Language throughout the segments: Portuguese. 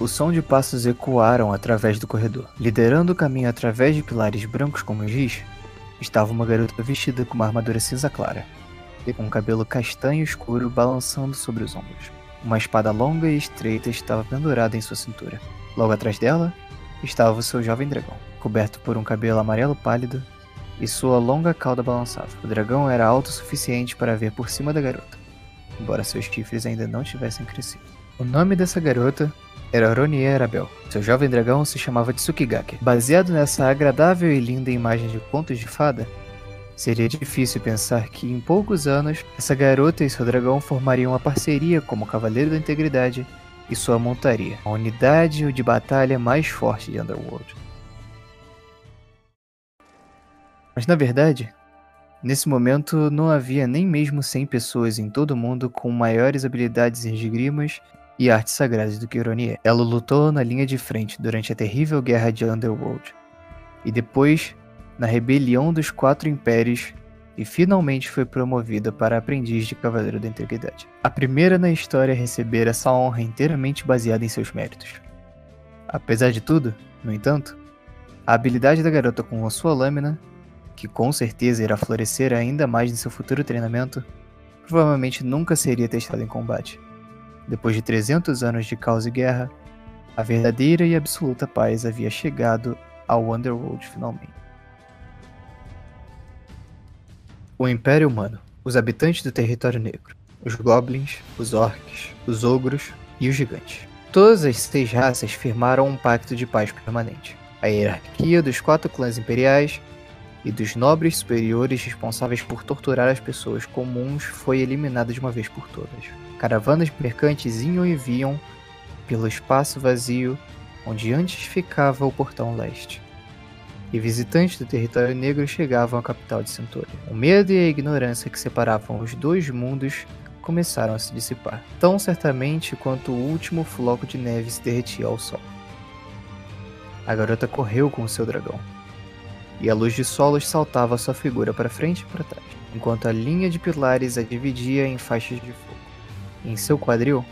O som de passos ecoaram através do corredor. Liderando o caminho através de pilares brancos como giz, estava uma garota vestida com uma armadura cinza clara e com um cabelo castanho escuro balançando sobre os ombros. Uma espada longa e estreita estava pendurada em sua cintura. Logo atrás dela estava o seu jovem dragão, coberto por um cabelo amarelo pálido e sua longa cauda balançava. O dragão era alto o suficiente para ver por cima da garota, embora seus chifres ainda não tivessem crescido. O nome dessa garota era Ronie Arabel. Seu jovem dragão se chamava Tsukigake. Baseado nessa agradável e linda imagem de contos de fada, seria difícil pensar que em poucos anos essa garota e seu dragão formariam uma parceria como Cavaleiro da Integridade e sua montaria, a unidade de batalha mais forte de Underworld. Mas na verdade, nesse momento não havia nem mesmo 100 pessoas em todo o mundo com maiores habilidades em esgrimas e artes sagradas do que Ironier. Ela lutou na linha de frente durante a terrível guerra de Underworld, e depois na rebelião dos Quatro Impérios, e finalmente foi promovida para aprendiz de Cavaleiro da Integridade. A primeira na história a receber essa honra inteiramente baseada em seus méritos. Apesar de tudo, no entanto, a habilidade da garota com a sua lâmina, que com certeza irá florescer ainda mais em seu futuro treinamento, provavelmente nunca seria testada em combate. Depois de 300 anos de caos e guerra, a verdadeira e absoluta paz havia chegado ao Underworld finalmente. O Império Humano, os habitantes do Território Negro, os Goblins, os Orcs, os Ogros e os Gigantes. Todas as seis raças firmaram um pacto de paz permanente. A hierarquia dos quatro clãs imperiais e dos nobres superiores responsáveis por torturar as pessoas comuns foi eliminada de uma vez por todas. Caravanas mercantes iam e vinham pelo espaço vazio onde antes ficava o portão leste. E visitantes do território negro chegavam à capital de Centúria. O medo e a ignorância que separavam os dois mundos começaram a se dissipar, tão certamente quanto o último floco de neve se derretia ao sol. A garota correu com o seu dragão, e a luz de solos saltava sua figura para frente e para trás, enquanto a linha de pilares a dividia em faixas de fogo. Em seu quadril,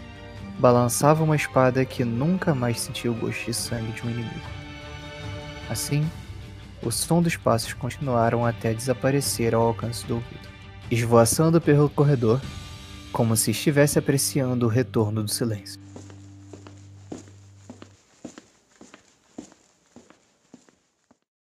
balançava uma espada que nunca mais sentiu o gosto de sangue de um inimigo. Assim, o som dos passos continuaram até desaparecer ao alcance do ouvido, esvoaçando pelo corredor, como se estivesse apreciando o retorno do silêncio.